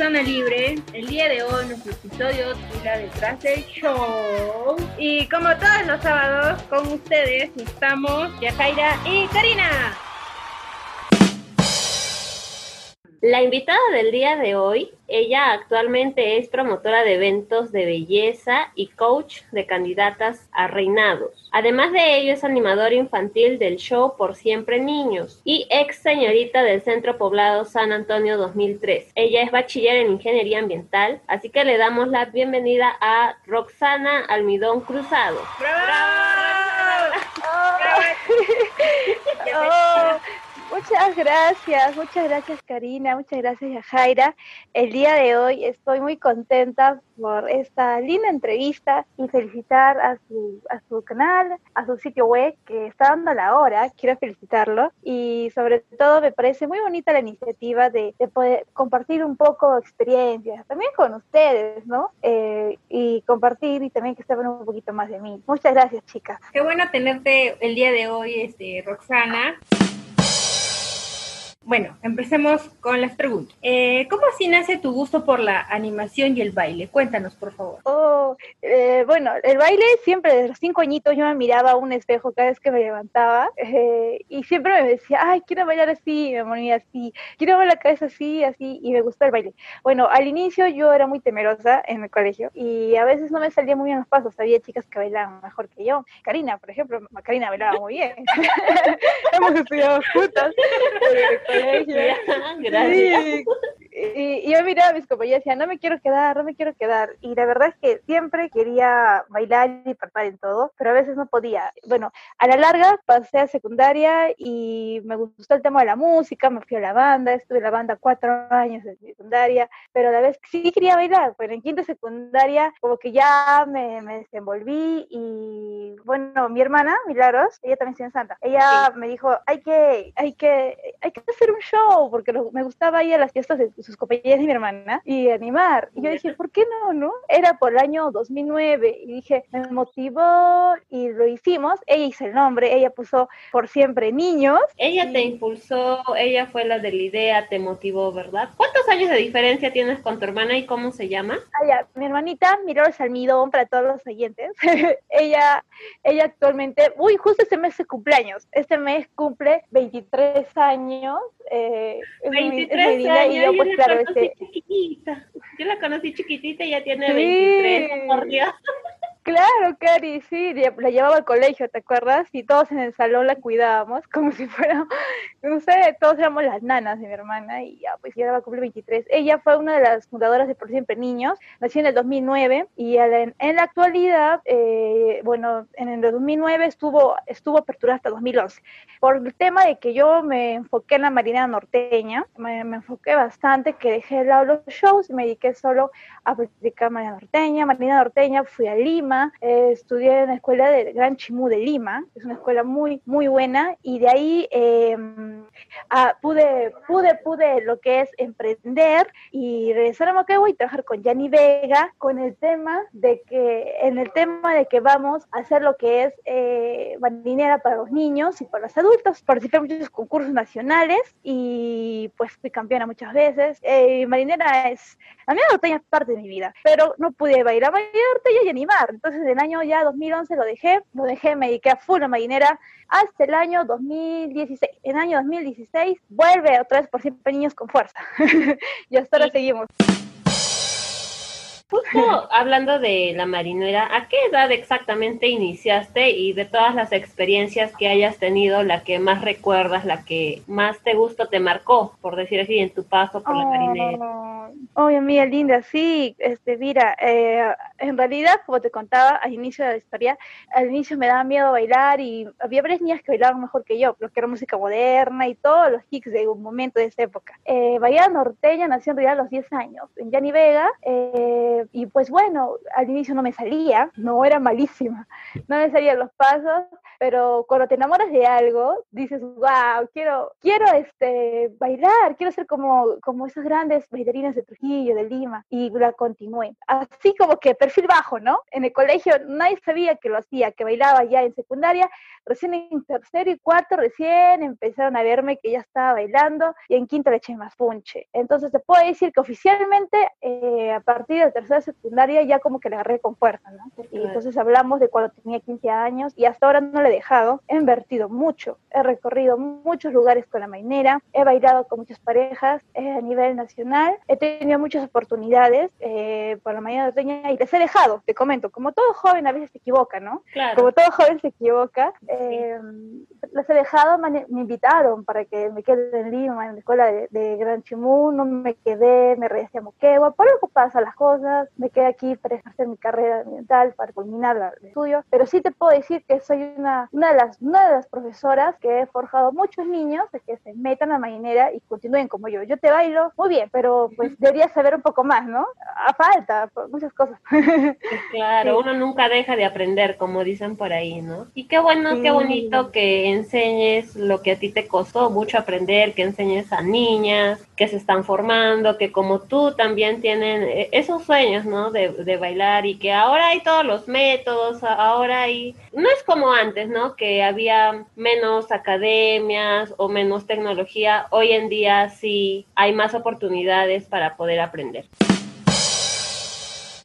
Zona Libre. El día de hoy nuestro episodio titula Detrás del Show. Y como todos los sábados, con ustedes estamos Yajaira y Karina. La invitada del día de hoy, ella actualmente es promotora de eventos de belleza y coach de candidatas a reinados. Además de ello, es animadora infantil del show Por Siempre Niños y ex señorita del Centro Poblado San Antonio 2003. Ella es bachiller en Ingeniería Ambiental, así que le damos la bienvenida a Roxana Almidón Cruzado. ¡Bravo! Muchas gracias, muchas gracias Karina, muchas gracias Jaira. El día de hoy estoy muy contenta por esta linda entrevista y felicitar a su, a su canal, a su sitio web que está dando la hora, quiero felicitarlo y sobre todo me parece muy bonita la iniciativa de, poder compartir un poco experiencias, también con ustedes, ¿no? Eh, y compartir y también que sepan un poquito más de mí. Muchas gracias chicas. Qué bueno tenerte el día de hoy, este, Roxana. Bueno, empecemos con las preguntas. Eh, ¿Cómo así nace tu gusto por la animación y el baile? Cuéntanos, por favor. Oh, eh, bueno, el baile siempre desde los cinco añitos yo me miraba a un espejo cada vez que me levantaba eh, y siempre me decía, ay, quiero bailar así, me ponía así, quiero ver la cabeza así, así, y me gustó el baile. Bueno, al inicio yo era muy temerosa en el colegio y a veces no me salía muy bien los pasos, había chicas que bailaban mejor que yo. Karina, por ejemplo, Karina bailaba muy bien. Hemos estudiado juntas. Gracias. Y, yo miraba a mis compañeros y decía, no me quiero quedar, no me quiero quedar. Y la verdad es que siempre quería bailar y participar en todo, pero a veces no podía. Bueno, a la larga pasé a secundaria y me gustó el tema de la música, me fui a la banda, estuve en la banda cuatro años de secundaria, pero a la vez sí quería bailar. Bueno, en quinta secundaria como que ya me, me desenvolví y bueno, mi hermana, Milagros, ella también está en Santa, ella me dijo, hay que, hay que, hay que hacer un show, porque me gustaba ir a las fiestas de sus compañeras y mi hermana y animar. Y yo dije, ¿por qué no, no? Era por el año 2009 y dije, me motivó y lo hicimos. Ella hizo el nombre, ella puso por siempre niños. Ella te impulsó, ella fue la de la idea, te motivó, ¿verdad? ¿Cuántos años de diferencia tienes con tu hermana y cómo se llama? Ah, ya, mi hermanita Miror Almidón para todos los oyentes. ella, ella actualmente, uy, justo este mes de cumpleaños. Este mes cumple 23 años. Eh, 23 años, y yo, pues, claro, este... chiquitita. Yo la conocí chiquitita y ya tiene 23, por Dios. Claro, Cari, sí, la llevaba al colegio, ¿te acuerdas? Y todos en el salón la cuidábamos, como si fuera, no sé, todos éramos las nanas de mi hermana y ya, pues ya va a cumplir 23. Ella fue una de las fundadoras de Por Siempre Niños, nació en el 2009 y en, la actualidad, eh, bueno, en el 2009 estuvo, estuvo apertura hasta 2011. Por el tema de que yo me enfoqué en la marina norteña, me, enfoqué bastante, que dejé de lado los shows y me dediqué solo a practicar marina norteña. Marina norteña, fui a Lima eh, estudié en la escuela del Gran Chimú de Lima, es una escuela muy, muy buena, y de ahí em, pude, pude, pude lo que es emprender y regresar a Moquegua y trabajar con Yanni Vega con el tema de que, en el tema de que vamos a hacer lo que es eh, marinera para los niños y para los adultos. Participé en muchos concursos nacionales y pues fui campeona muchas veces. Eh, marinera es, a mí norteña es parte de mi vida, pero no pude bailar marinera y animar. Entonces, el año ya 2011 lo dejé, lo dejé, me dediqué a full a marinera hasta el año 2016. En el año 2016 vuelve otra vez por siempre niños con fuerza. y hasta ahora seguimos. Justo hablando de la marinera, ¿a qué edad exactamente iniciaste y de todas las experiencias que hayas tenido, la que más recuerdas, la que más te gustó, te marcó, por decir así, en tu paso por la marinera? Oye, amiga linda, sí, este, mira, eh, en realidad, como te contaba al inicio de la historia, al inicio me daba miedo bailar y había varias niñas que bailaban mejor que yo, porque era música moderna y todos los hits de un momento de esa época. Eh, Bahía Norteña nació en realidad a los 10 años, en Yani Vega, eh, y pues bueno, al inicio no me salía, no era malísima, no me salían los pasos, pero cuando te enamoras de algo, dices, wow, quiero, quiero este, bailar, quiero ser como, como esas grandes bailarinas de Trujillo, de Lima, y la continué. Así como que perfil bajo, ¿no? En el colegio nadie sabía que lo hacía, que bailaba ya en secundaria, recién en tercero y cuarto, recién empezaron a verme que ya estaba bailando, y en quinto le eché más punche. Entonces te puedo decir que oficialmente, eh, a partir de tercera secundaria, ya como que le agarré con fuerza, ¿no? Y entonces hablamos de cuando tenía 15 años, y hasta ahora no le he dejado, he invertido mucho, he recorrido muchos lugares con la mainera, he bailado con muchas parejas eh, a nivel nacional, he tenido muchas oportunidades eh, por la mañana de y les he dejado, te comento, como todo joven a veces se equivoca, ¿no? Claro. Como todo joven se equivoca, eh, les he dejado, me, me invitaron para que me quede en Lima, en la escuela de, de Gran Chimú, no me quedé, me regresé a Moquegua, por algo pasan las cosas, me quedé aquí para ejercer mi carrera ambiental, para culminar la- el estudio, pero sí te puedo decir que soy una, una, de las, una de las profesoras que he forjado muchos niños de que se metan a marinera y continúen como yo. Yo te bailo muy bien, pero pues deberías saber un poco más, ¿no? A falta, muchas cosas. Claro, Sí. uno nunca deja de aprender, como dicen por ahí, ¿no? Y qué bueno, qué bonito que enseñes lo que a ti te costó mucho aprender, que enseñes a niñas que se están formando, que como tú también tienen eh, esos sueños, ¿no? De, de bailar y que ahora hay todos los métodos, ahora hay... No es como antes, ¿no? Que había menos academias o menos tecnología. Hoy en día sí hay más oportunidades para poder aprender.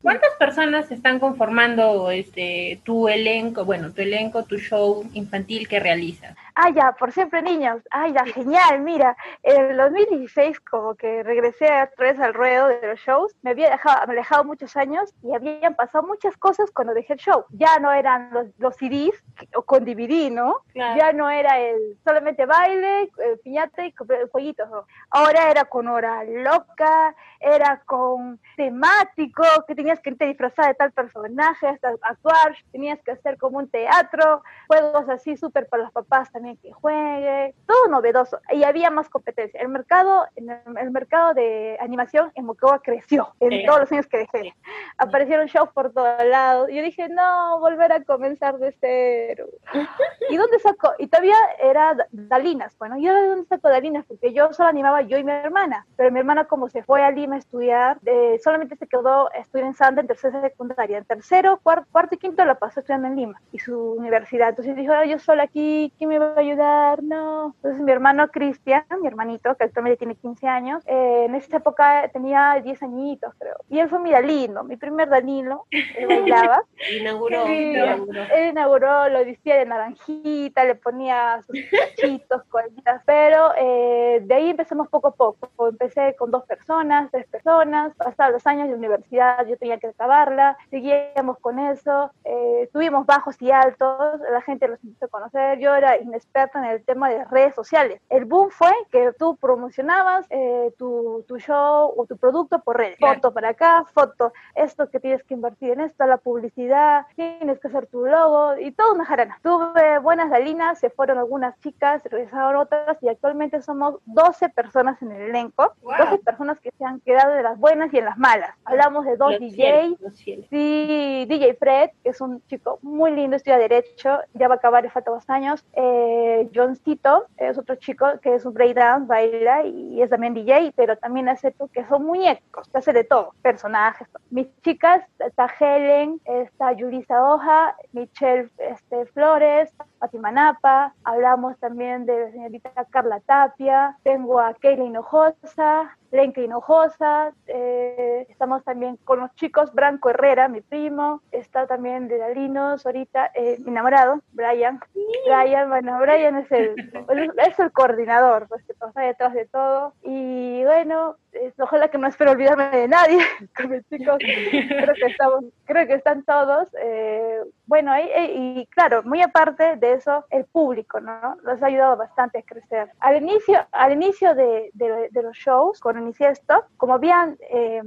¿Cuántas personas están conformando este tu elenco, bueno, tu elenco, tu show infantil que realizas? Ah, ya, por siempre niños. Ah, ya, genial. Mira, en el 2016 como que regresé otra vez al ruedo de los shows. Me había dejado, me he dejado muchos años y habían pasado muchas cosas cuando dejé el show. Ya no eran los, los CDs o con DVD, ¿no? Claro. Ya no era el solamente baile, eh, piñata y jueguitos. ¿no? Ahora era con hora loca, era con temático, que tenías que irte disfrazada de tal personaje, hasta actuar, tenías que hacer como un teatro, juegos así súper para los papás también que juegue, todo novedoso. Y había más competencia. El mercado, el, mercado de animación en Mocoa creció en Sí. todos los años que dejé. Aparecieron shows por todos lados. Y yo dije, no, volver a comenzar de cero. ¿Y dónde saco? Y todavía era Da- Dalinas. Bueno, ¿y ahora de dónde saco Dalinas? Porque yo solo animaba yo y mi hermana. Pero mi hermana, como se fue a Lima a estudiar, eh, solamente se quedó estudiando en Santa en tercera secundaria. En tercero, cuarto, cuarto y quinto la pasó estudiando en Lima y su universidad. Entonces dijo, "Ay, yo sola aquí, ¿quién me va a ayudar? No. Entonces mi hermano Cristian, mi hermanito, que actualmente tiene 15 años, eh, en esa época tenía 10 añitos, creo. Y él fue mi Dalino, mi primer Danilo. Él bailaba. Inauguró, Sí, inauguró. él inauguró, lo vestía de naranjita, le ponía sus cachitos, colitas, pero eh, de ahí empezamos poco a poco. Empecé con dos personas, tres personas, pasados los años de universidad yo tenía que acabarla, seguíamos con eso, eh, tuvimos bajos y altos, la gente los empezó a conocer, yo era inexperta en el tema de redes sociales. El boom fue que tú promocionabas eh, tu, tu show o tu producto por redes, Claro. foto para acá, foto, esto que tienes que invertir en esto, la publicidad, tienes que hacer tu logo y toda una jarana. Tuve buenas galinas, se fueron algunas chicas, regresaron otras y actualmente somos 12 personas en el elenco, Wow. 12 personas que se han quedado de las buenas y en las malas. Hablamos de dos Los DJs, fieles, los fieles. Sí, DJ Fred, que es un chico muy lindo, estudia Derecho, ya va a acabar, le falta dos años. Eh, Johncito es otro chico que es un breakdance, baila y es también DJ, pero también hace que son muñecos, que hace de todo, personajes. Mis chicas, está Helen, está Yulisa Hoja, Michelle este, Flores, Fátima Napa, hablamos también de la señorita Carla Tapia, tengo a Keila Hinojosa, Lenka Hinojosa, eh, estamos también con los chicos, Branco Herrera, mi primo, está también de Dalinos, ahorita eh, mi enamorado, Brian. Brian, bueno, Brian es el, es el coordinador, pues que está detrás de todo. Y bueno, es- ojalá que no espero olvidarme de nadie con mis chicos. Creo que estamos, creo que están todos. eh, bueno, ahí- eh, y claro, muy aparte de eso, el público, ¿no? Nos ha ayudado bastante a crecer. Al inicio, al inicio de, de- de los shows, cuando inicié esto, como habían, eh,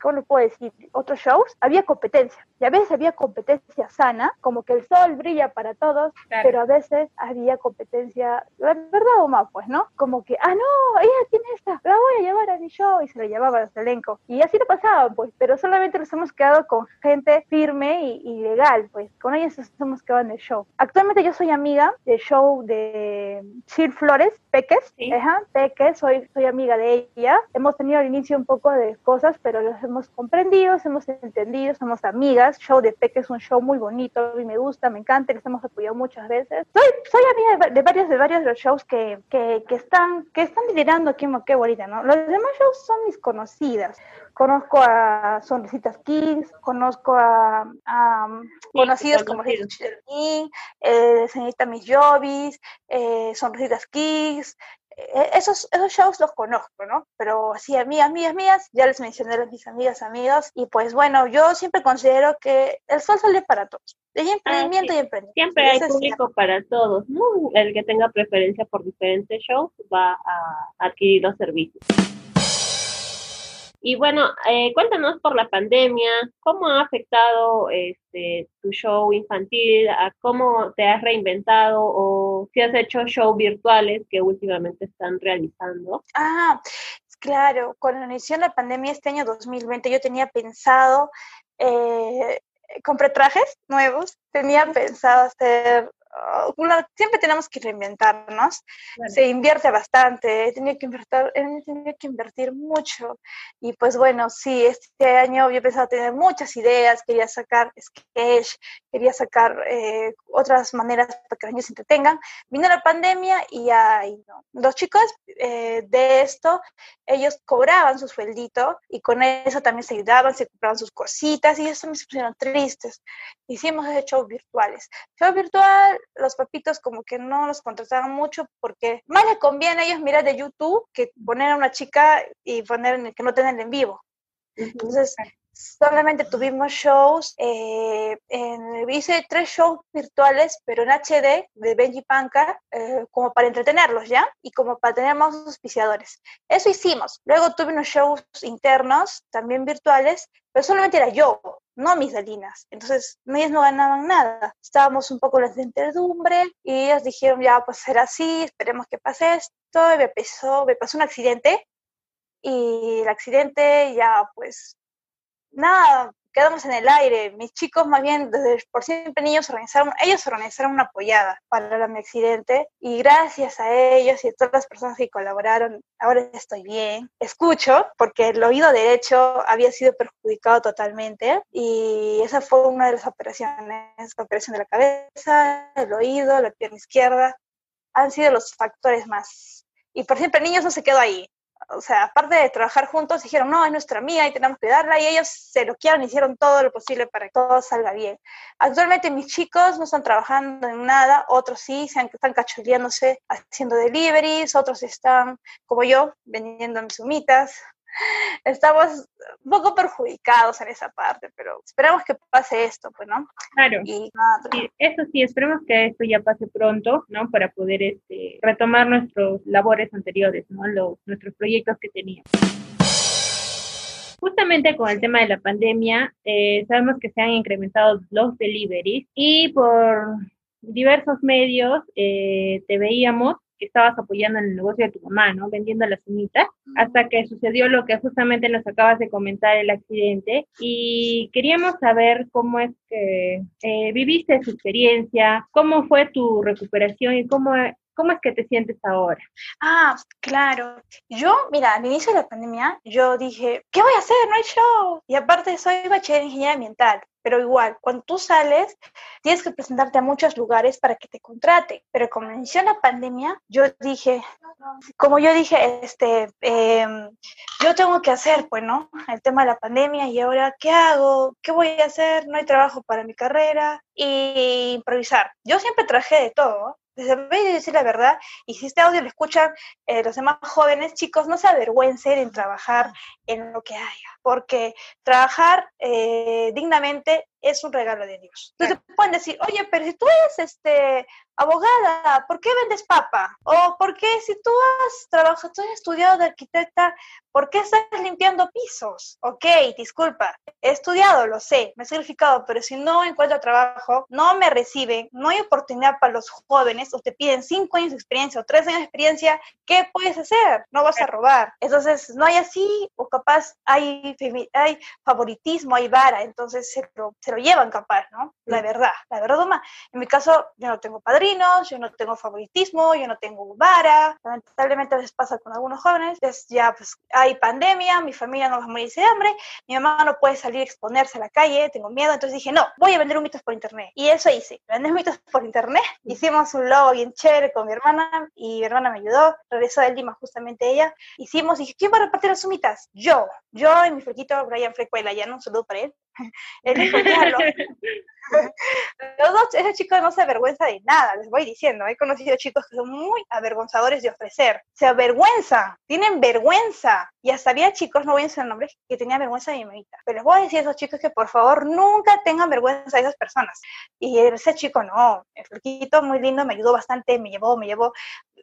¿cómo lo puedo decir? Otros shows, había competencia. Y a veces había competencia sana, como que el sol brilla para todos, Claro. pero a veces había competencia, la verdad o más, pues, ¿no? Como que, ah, no, ella tiene esta, la voy a llevar a mi show, y se la llevaba a los elenco. Y así lo pasaban, pues, pero solamente nos hemos quedado con gente firme y, legal, pues con ellos somos que van el show. Actualmente yo soy amiga del show de Sir Flores, Peques, Ajá, Peques, soy, soy amiga de ella. Hemos tenido al inicio un poco de cosas, pero los hemos comprendido, hemos entendido, somos amigas. Show de Peques es un show muy bonito, a mí me gusta, me encanta, les hemos apoyado muchas veces. Soy, soy amiga de, varios, de varios de los shows que, que, que están, que están liderando aquí en Moquegua ahorita, ¿no? Los demás shows son mis conocidas. Conozco a Sonrisitas Kings, conozco a, conocidos como Richard King, eh, Señorita Miss Jovis, eh, Sonrisitas Kings, eh, esos, esos shows los conozco, ¿no? Pero así, amigas, amigas mías, ya les mencioné a mis amigas, amigos, y pues bueno, yo siempre considero que el sol sale para todos. De ah, emprendimiento y emprendimiento. Siempre hay público para todos, ¿no? El que tenga preferencia por diferentes shows va a adquirir los servicios. Y bueno, eh, cuéntanos por la pandemia, ¿cómo ha afectado este, tu show infantil? ¿A ¿Cómo te has reinventado o si has hecho shows virtuales que últimamente están realizando? Ah, claro, cuando inició la pandemia este año 2020 yo tenía pensado, eh, compré trajes nuevos, tenía pensado hacer siempre tenemos que reinventarnos. Se invierte bastante, he tenido, que invertir, he tenido que invertir mucho. Y pues bueno, sí, este año había pensado tener muchas ideas, quería sacar sketch, quería sacar eh, otras maneras para que los niños se entretengan. Vino la pandemia y ahí no. Los chicos eh, de esto, ellos cobraban su sueldito y con eso también se ayudaban, se compraban sus cositas y eso me pusieron tristes. Hicimos ese show virtuales. Show virtual los papitos como que no los contrataban mucho porque más les conviene a ellos mirar de YouTube que poner a una chica y poner en el que no tienen en vivo. Entonces, solamente tuvimos shows, eh, en, hice tres shows virtuales, pero en HD de Benji Panca, eh, como para entretenerlos, ¿ya? Y como para tener más auspiciadores. Eso hicimos. Luego tuve unos shows internos, también virtuales, pero solamente era yo, no mis dalinas. Entonces, ellos no ganaban nada. Estábamos un poco en la incertidumbre y ellos dijeron, ya, pues será así, esperemos que pase esto. Y me pasó, me pasó un accidente y el accidente ya, pues, nada, quedamos en el aire. Mis chicos, más bien, desde por siempre niños, organizaron, ellos organizaron una apoyada para mi accidente y gracias a ellos y a todas las personas que colaboraron, ahora estoy bien. Escucho, porque el oído derecho había sido perjudicado totalmente y esa fue una de las operaciones, la operación de la cabeza, el oído, la pierna izquierda, han sido los factores más. Y por siempre niños no se quedó ahí o sea, aparte de trabajar juntos, dijeron, no, es nuestra amiga y tenemos que darla, y ellos se lo quieren, hicieron todo lo posible para que todo salga bien. Actualmente mis chicos no están trabajando en nada, otros sí, se están cacholeándose haciendo deliveries, otros están, como yo, vendiendo mis humitas, estamos un poco perjudicados en esa parte, pero esperamos que pase esto, pues, ¿no? Claro. Y, eso sí, esperemos que esto ya pase pronto, ¿no? Para poder este, retomar nuestros labores anteriores, ¿no? Los, nuestros proyectos que teníamos. Justamente con el tema de la pandemia, eh, sabemos que se han incrementado los deliveries y por diversos medios eh, te veíamos que estabas apoyando en el negocio de tu mamá, ¿no? Vendiendo las uñitas, hasta que sucedió lo que justamente nos acabas de comentar, el accidente. Y queríamos saber cómo es que eh, viviste su experiencia, cómo fue tu recuperación y cómo ¿Cómo es que te sientes ahora? Ah, claro. Yo, mira, al inicio de la pandemia, yo dije, ¿qué voy a hacer? No hay show. Y aparte soy bachiller en ingeniería ambiental pero igual, cuando tú sales, tienes que presentarte a muchos lugares para que te contrate. Pero como inició la pandemia, yo dije, como yo dije, este, em, yo tengo que hacer, pues, ¿no? El tema de la pandemia y ahora, ¿qué hago? ¿Qué voy a hacer? No hay trabajo para mi carrera y improvisar. Yo siempre traje de todo, desde y decir la verdad, y si este audio lo escuchan eh, los demás jóvenes, chicos, no se avergüencen en trabajar en lo que haya, porque trabajar eh, dignamente es un regalo de Dios. Entonces pueden decir, oye, pero si tú eres este, abogada, ¿por qué vendes papa? O ¿por qué si tú has trabajado, tú has estudiado de arquitecta, ¿por qué estás limpiando pisos? Ok, disculpa, he estudiado, lo sé, me he sacrificado, pero si no encuentro trabajo, no me reciben, no hay oportunidad para los jóvenes, o te piden cinco años de experiencia o tres años de experiencia, ¿qué puedes hacer? No vas a robar. Entonces, no hay así, o capaz hay, hay favoritismo, hay vara, entonces se lo, se lo llevan capaz, ¿no? La verdad, la verdad, En mi caso, yo no tengo padrino, yo no tengo favoritismo, yo no tengo vara. Lamentablemente a veces pasa con algunos jóvenes, es ya pues hay pandemia, mi familia no va a morir de hambre, mi mamá no puede salir a exponerse a la calle, tengo miedo, entonces dije, no, voy a vender humitos por internet. Y eso hice, vender humitos por internet. Hicimos un logo bien chévere con mi hermana y mi hermana me ayudó, regresó de Lima justamente ella. Hicimos, dije, ¿quién va a repartir las humitas? Yo, yo y mi flequito Brian Frecuela, ya no un saludo para él. él dijo, Los dos, ese chico no se avergüenza de nada, les voy diciendo. He conocido chicos que son muy avergonzadores de ofrecer. Se avergüenza, tienen vergüenza. Y hasta había chicos, no voy a decir nombres, que tenían vergüenza de mi mamita. Pero les voy a decir a esos chicos que por favor nunca tengan vergüenza de esas personas. Y ese chico no, el flaquito muy lindo, me ayudó bastante, me llevó, me llevó.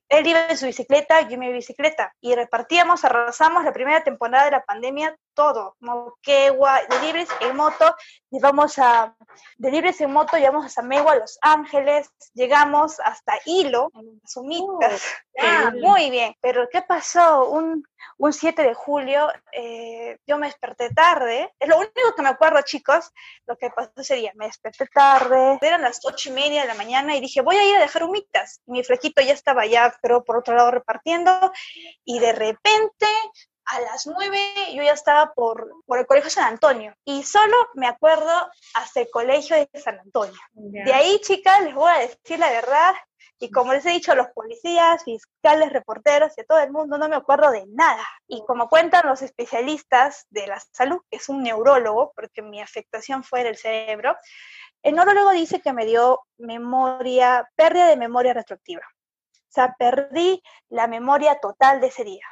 Él iba en su bicicleta, yo en mi bicicleta. Y repartíamos, arrasamos la primera temporada de la pandemia todo. Moquegua, libres en moto, llevamos a libres en moto, llevamos a Samegua, a Los Ángeles, llegamos hasta Hilo, en Sumitas. Oh, ah, muy bien. Pero ¿qué pasó? Un, un 7 de julio, eh, yo me desperté tarde. Es lo único que me acuerdo, chicos. Lo que pasó sería, me desperté tarde, eran las ocho y media de la mañana y dije, voy a ir a dejar humitas. mi flequito ya estaba ya, pero por otro lado repartiendo. Y de repente a las nueve yo ya estaba por, por el Colegio San Antonio y solo me acuerdo hasta el Colegio de San Antonio. De ahí, chicas, les voy a decir la verdad, y como les he dicho a los policías, fiscales, reporteros y a todo el mundo, no me acuerdo de nada. Y como cuentan los especialistas de la salud, que es un neurólogo, porque mi afectación fue en el cerebro, el neurólogo dice que me dio memoria, pérdida de memoria retroactiva. O sea, perdí la memoria total de ese día.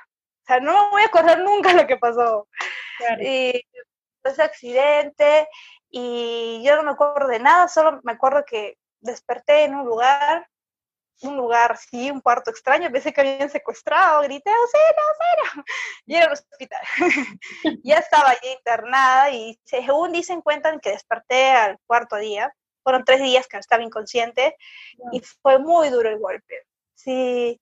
O sea, no me voy a acordar nunca lo que pasó. Y ese accidente y yo no me acuerdo de nada, solo me acuerdo que desperté en un lugar, un lugar, sí, un cuarto extraño, pensé que habían secuestrado, grité, ¡Auxilio, auxilio! Y era el hospital. ya estaba allí internada y según dicen, cuentan que desperté al cuarto día. Fueron tres días que estaba inconsciente y fue muy duro el golpe. Sí,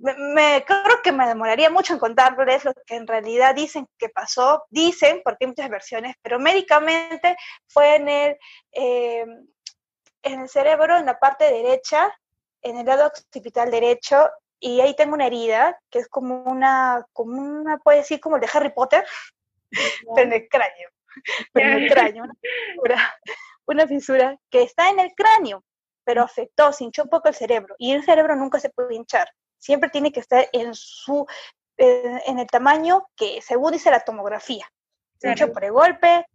me, creo que me demoraría mucho en contarles lo que en realidad dicen que pasó. Dicen, porque hay muchas versiones, pero médicamente fue en el, eh, en el cerebro, en la parte derecha, en el lado occipital derecho, y ahí tengo una herida, que es como una, como una puede decir, como el de Harry Potter, pero en el cráneo. Pero en el cráneo, una fisura, una fisura que está en el cráneo, pero afectó, se hinchó un poco el cerebro, y el cerebro nunca se puede hinchar siempre tiene que estar en su en el tamaño que según dice la tomografía. Se hecho por el golpe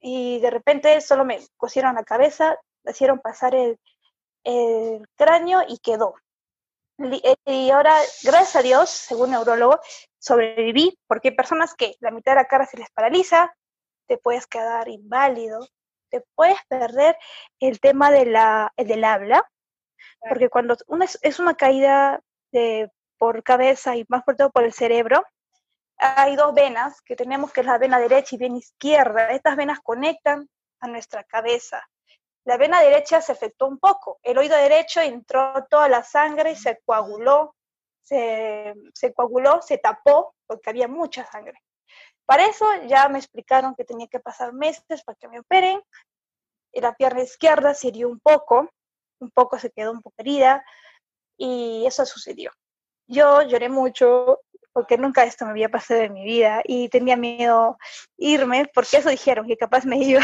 y de repente solo me cosieron la cabeza, hicieron pasar el, cráneo y quedó. Y ahora, gracias a Dios, según neurólogo, sobreviví porque hay personas que la mitad de la cara se les paraliza, te puedes quedar inválido, te puedes perder el tema de la, del habla, porque cuando una, es una caída por cabeza y más por todo por el cerebro, hay dos venas que tenemos, que es la vena derecha y vena izquierda. Estas venas conectan a nuestra cabeza. La vena derecha se afectó un poco. El oído derecho entró toda la sangre y se coaguló, se, se coaguló, se tapó, porque había mucha sangre. Para eso ya me explicaron que tenía que pasar meses para que me operen. Y la pierna izquierda se hirió un poco, un poco se quedó un poco herida, y eso sucedió. Yo lloré mucho porque nunca esto me había pasado en mi vida y tenía miedo irme porque eso dijeron que capaz me iba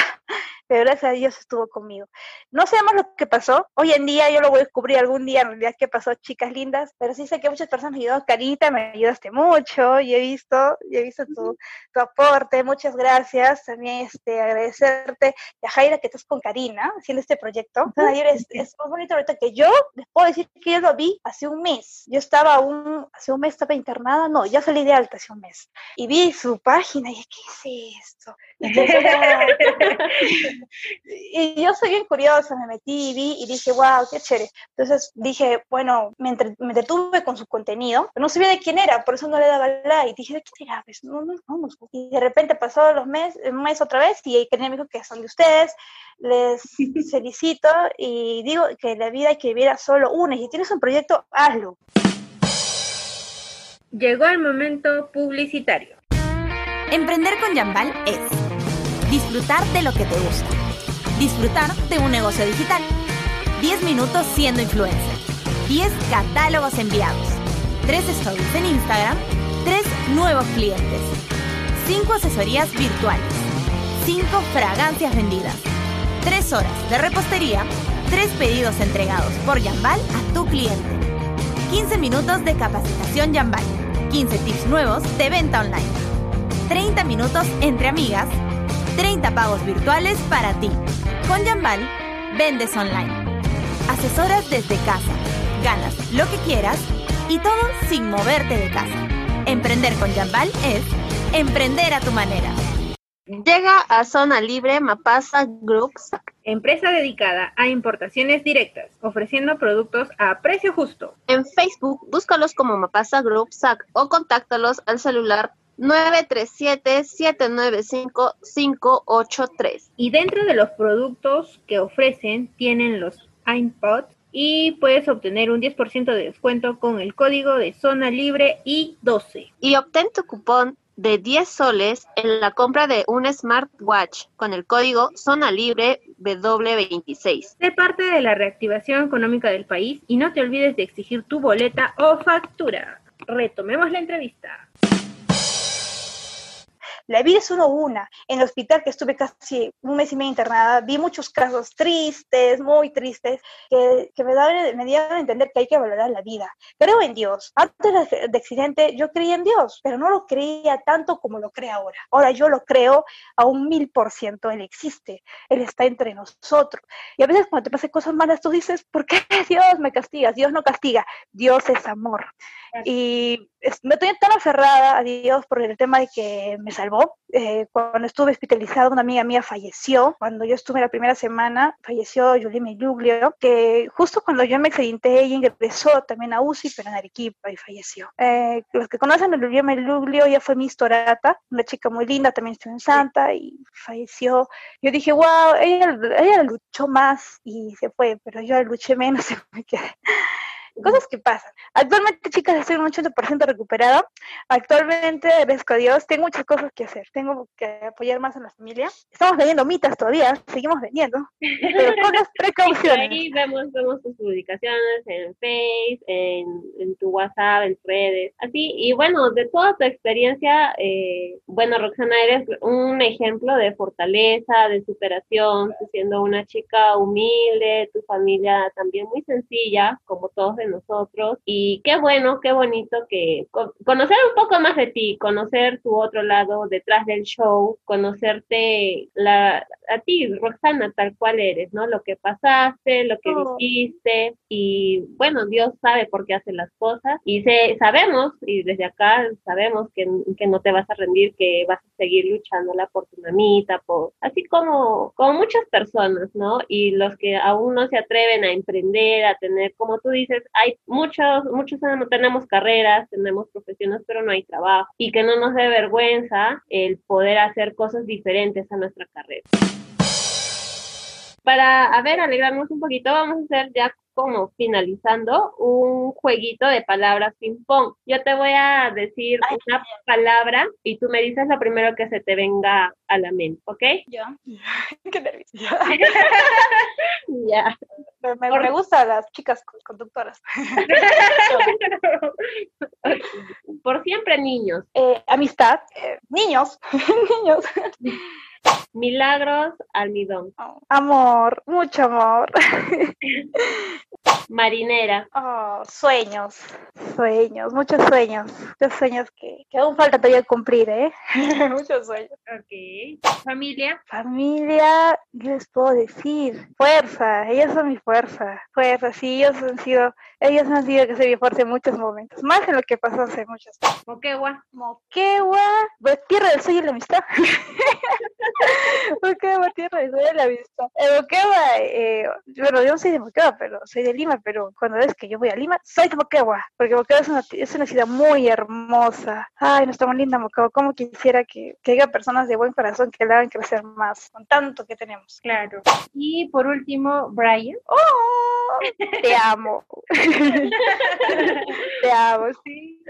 pero gracias a Dios estuvo conmigo. No sabemos lo que pasó, hoy en día yo lo voy a descubrir algún día en realidad qué pasó, chicas lindas, pero sí sé que muchas personas me ayudaron, Carita, me ayudaste mucho, y he visto, y he visto tu, tu aporte, muchas gracias, también este, agradecerte, y a Jaira que estás con Karina haciendo este proyecto, es, es muy bonito ahorita que yo les puedo decir que yo lo vi hace un mes, yo estaba un, hace un mes estaba internada, no, ya salí de alta hace un mes, y vi su página y dije, ¿qué es esto? y yo soy bien curiosa, me metí y vi y dije, wow, qué chévere. Entonces dije, bueno, me, entre, me detuve con su contenido, pero no sabía de quién era, por eso no le daba like. Dije, ¿de quién era? Pues, no, no, no, Y de repente pasó los meses, un mes otra vez y Kenia me dijo que son de ustedes, les felicito y digo que la vida hay que vivir a solo una. Y si tienes un proyecto, hazlo. Llegó el momento publicitario. Emprender con Jambal es disfrutar de lo que te gusta, disfrutar de un negocio digital, 10 minutos siendo influencer, 10 catálogos enviados, 3 stories en Instagram, 3 nuevos clientes, 5 asesorías virtuales, 5 fragancias vendidas, 3 horas de repostería, 3 pedidos entregados por Jambal a tu cliente. 15 minutos de capacitación Jambal, 15 tips nuevos de venta online, 30 minutos entre amigas, 30 pagos virtuales para ti. Con Jambal, vendes online. Asesoras desde casa, ganas lo que quieras y todo sin moverte de casa. Emprender con Jambal es emprender a tu manera. Llega a Zona Libre Mapasa Groups Empresa dedicada a importaciones directas, ofreciendo productos a precio justo. En Facebook, búscalos como Mapasa Group SAC o contáctalos al celular 937-795-583. Y dentro de los productos que ofrecen tienen los iPods y puedes obtener un 10% de descuento con el código de zona libre y 12. Y obtén tu cupón de 10 soles en la compra de un smartwatch con el código Zona Libre W26. Sé parte de la reactivación económica del país y no te olvides de exigir tu boleta o factura. Retomemos la entrevista. La vida es solo una. En el hospital que estuve casi un mes y medio internada, vi muchos casos tristes, muy tristes, que, me, daban, me dieron a entender que hay que valorar la vida. Creo en Dios. Antes del accidente yo creía en Dios, pero no lo creía tanto como lo creo ahora. Ahora yo lo creo a un mil por ciento. Él existe. Él está entre nosotros. Y a veces cuando te pasan cosas malas, tú dices, ¿por qué Dios me castiga? Dios no castiga. Dios es amor. Y me estoy tan aferrada a Dios por el tema de que me salvó. Eh, cuando estuve hospitalizada, una amiga mía falleció. Cuando yo estuve la primera semana, falleció Julie Meluglio, que justo cuando yo me accidenté, ella ingresó también a UCI, pero en Arequipa, y falleció. Eh, los que conocen a Julie Meluglio, ella fue mi Torata, una chica muy linda, también estuvo en Santa, y falleció. Yo dije, wow, ella, ella luchó más y se fue, pero yo luché menos y me quedé cosas que pasan. Actualmente, chicas, estoy un 80% recuperada. Actualmente, agradezco a Dios, tengo muchas cosas que hacer. Tengo que apoyar más a la familia. Estamos vendiendo mitas todavía, seguimos vendiendo, pero con las precauciones. Ahí vemos, vemos tus publicaciones en Facebook, en, tu WhatsApp, en redes, así. Y bueno, de toda tu experiencia, eh, bueno, Roxana, eres un ejemplo de fortaleza, de superación, siendo una chica humilde, tu familia también muy sencilla, como todos de nosotros. Y qué bueno, qué bonito que conocer un poco más de ti, conocer tu otro lado detrás del show, conocerte la, a ti, Roxana, tal cual eres, ¿no? Lo que pasaste, lo que oh. dijiste y bueno, Dios sabe por qué hace las cosas y se, sabemos, y desde acá sabemos que, que no te vas a rendir, que vas a seguir luchándola por tu mamita, por, así como, como muchas personas, ¿no? Y los que aún no se atreven a emprender, a tener, como tú dices, hay muchos, muchos tenemos carreras, tenemos profesiones, pero no hay trabajo y que no nos dé vergüenza el poder hacer cosas diferentes a nuestra carrera. Para, a ver, alegrarnos un poquito, vamos a hacer ya como finalizando un jueguito de palabras ping-pong. Yo te voy a decir una palabra y tú me dices lo primero que se te venga a la mente, ¿ok? Ya. Qué nervioso. Ya. Me, me, gustan las chicas conductoras. Por siempre niños. Eh, amistad. Eh, niños. niños. Milagros, almidón. amor, mucho amor. Marinera. Oh, sueños, sueños, muchos sueños. Muchos sueños que, que aún falta todavía cumplir, ¿eh? muchos sueños. Ok. Familia. Familia, les puedo decir, fuerza, ellos son mi fuerza. Fuerza, sí, ellos han sido, ellos han sido que se mi fuerza en muchos momentos, más en lo que pasó hace muchos años. Moquegua. Moquegua, pues tierra del sueño y la amistad. Moquegua, tierra de la vista. En Moquegua, eh, bueno, yo no soy de Moquegua, pero soy de Lima, pero cuando ves que yo voy a Lima, soy de Moquegua, porque Moquegua es una, es una ciudad muy hermosa. Ay, nuestra linda Moquegua, como quisiera que, que haya personas de buen corazón que la hagan crecer más, con tanto que tenemos. Claro. Y por último, Brian. ¡Oh! Te amo. Te amo, sí.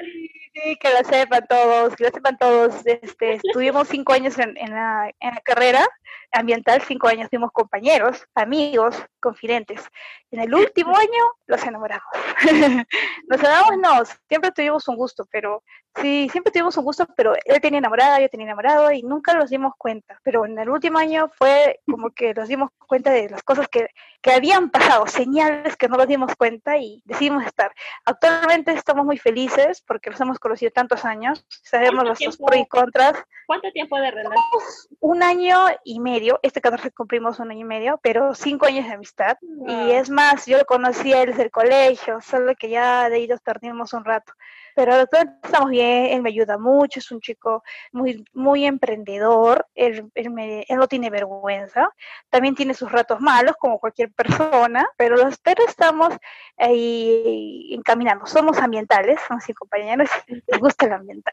Sí, que lo sepan todos, que lo sepan todos. Este, estuvimos cinco años en, en, la, en la carrera ambiental, cinco años fuimos compañeros, amigos, confidentes. En el último año, los enamoramos. nos enamoramos, no, siempre tuvimos un gusto, pero sí, siempre tuvimos un gusto, pero él tenía enamorada, yo tenía enamorado y nunca nos dimos cuenta. Pero en el último año fue como que nos dimos cuenta de las cosas que, que habían pasado, señales que no nos dimos cuenta y decidimos estar. Actualmente estamos muy felices porque los hemos conocido tantos años, sabemos los pros y contras. ¿Cuánto tiempo de relación? Un año y medio, este 14 cumplimos un año y medio, pero cinco años de amistad. Y es más, yo lo conocí a él desde el colegio, solo que ya de ahí nos perdimos un rato pero estamos bien, él me ayuda mucho, es un chico muy, muy emprendedor, él, él, me, él no tiene vergüenza, también tiene sus ratos malos como cualquier persona, pero los pero estamos ahí encaminando, somos ambientales, somos cinco compañeros, nos gusta el ambiental.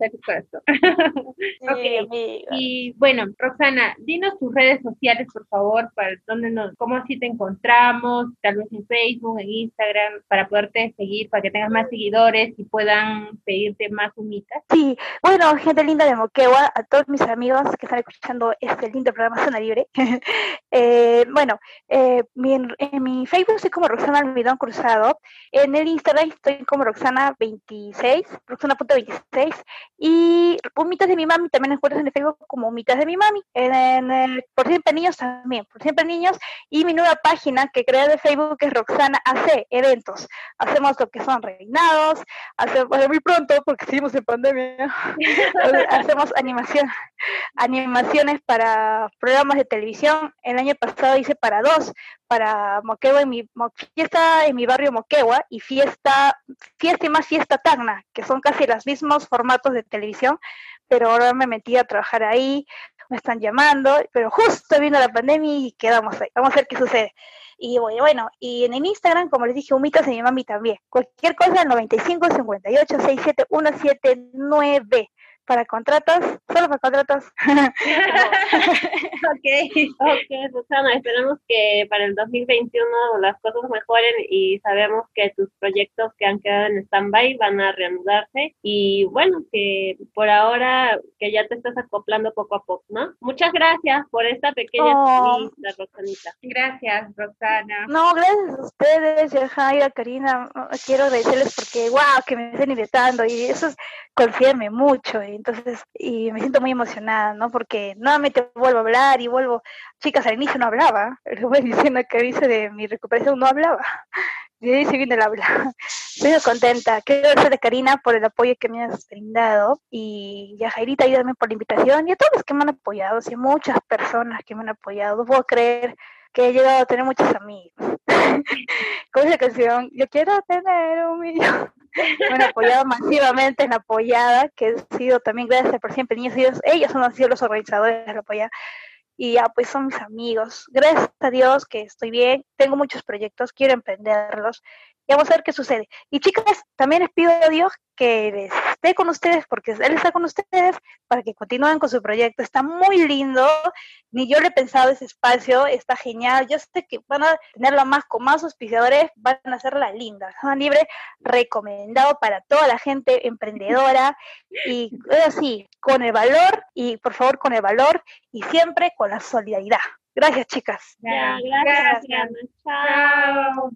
Exacto. y bueno, Roxana, dinos tus redes sociales, por favor, para dónde nos, cómo así te encontramos, tal vez en Facebook, en Instagram, para poderte seguir, para que tengas más seguidores y puedan pedirte más humitas. Sí, bueno, gente linda de Moquegua, a todos mis amigos que están escuchando este lindo programa Zona Libre. eh, bueno, eh, mi, en mi Facebook soy como Roxana Almidón Cruzado, en el Instagram estoy como Roxana26, Roxana.26, y Humitas de mi mami también encuentras en el Facebook como Humitas de mi mami, en, el, por siempre niños también, por siempre niños, y mi nueva página que creé de Facebook es Roxana AC, eventos. Hacemos lo que son reinados, hacemos muy pronto, porque seguimos en pandemia, hacemos animación, animaciones para programas de televisión. El año pasado hice para dos, para Moquegua en mi fiesta en mi barrio Moquegua y fiesta, fiesta y más fiesta Tacna, que son casi los mismos formatos de televisión, pero ahora me metí a trabajar ahí, me están llamando, pero justo vino la pandemia y quedamos ahí. Vamos a ver qué sucede. Y bueno, y en el Instagram, como les dije, humitas de mi mami también. Cualquier cosa, 95 58 67 179 para contratos, solo para contratos. ok, ok, Susana, esperamos que para el 2021 las cosas mejoren y sabemos que tus proyectos que han quedado en stand-by van a reanudarse y bueno, que por ahora que ya te estás acoplando poco a poco, ¿no? Muchas gracias por esta pequeña oh. entrevista, Roxanita. Gracias, Roxana. No, gracias a ustedes, Jaira, Karina, quiero agradecerles porque, wow, que me estén invitando y eso es, confíenme mucho. Y entonces, y me siento muy emocionada, ¿no? Porque nuevamente vuelvo a hablar y vuelvo, chicas, al inicio no hablaba, le voy diciendo que dice de mi recuperación no hablaba, y ahí se viene el habla. Estoy contenta, quiero agradecerle a Karina por el apoyo que me has brindado, y a Jairita ayúdame por la invitación, y a todos los que me han apoyado, sí, muchas personas que me han apoyado, no puedo creer que he llegado a tener muchos amigos. Con esa canción, yo quiero tener un millón han apoyado masivamente en la apoyada, que he sido también gracias por siempre niños, ellos, ellos han sido los organizadores de la apoyada. Y ya, pues son mis amigos. Gracias a Dios que estoy bien, tengo muchos proyectos, quiero emprenderlos y vamos a ver qué sucede. Y chicas, también les pido a Dios que esté con ustedes, porque Él está con ustedes, para que continúen con su proyecto. Está muy lindo, ni yo le he pensado ese espacio, está genial. Yo sé que van a tenerlo más con más auspiciadores, van a hacerla linda. Zona Libre recomendado para toda la gente emprendedora y así, con el valor y por favor con el valor y siempre con la solidaridad. Gracias, chicas. gracias. gracias. Chao.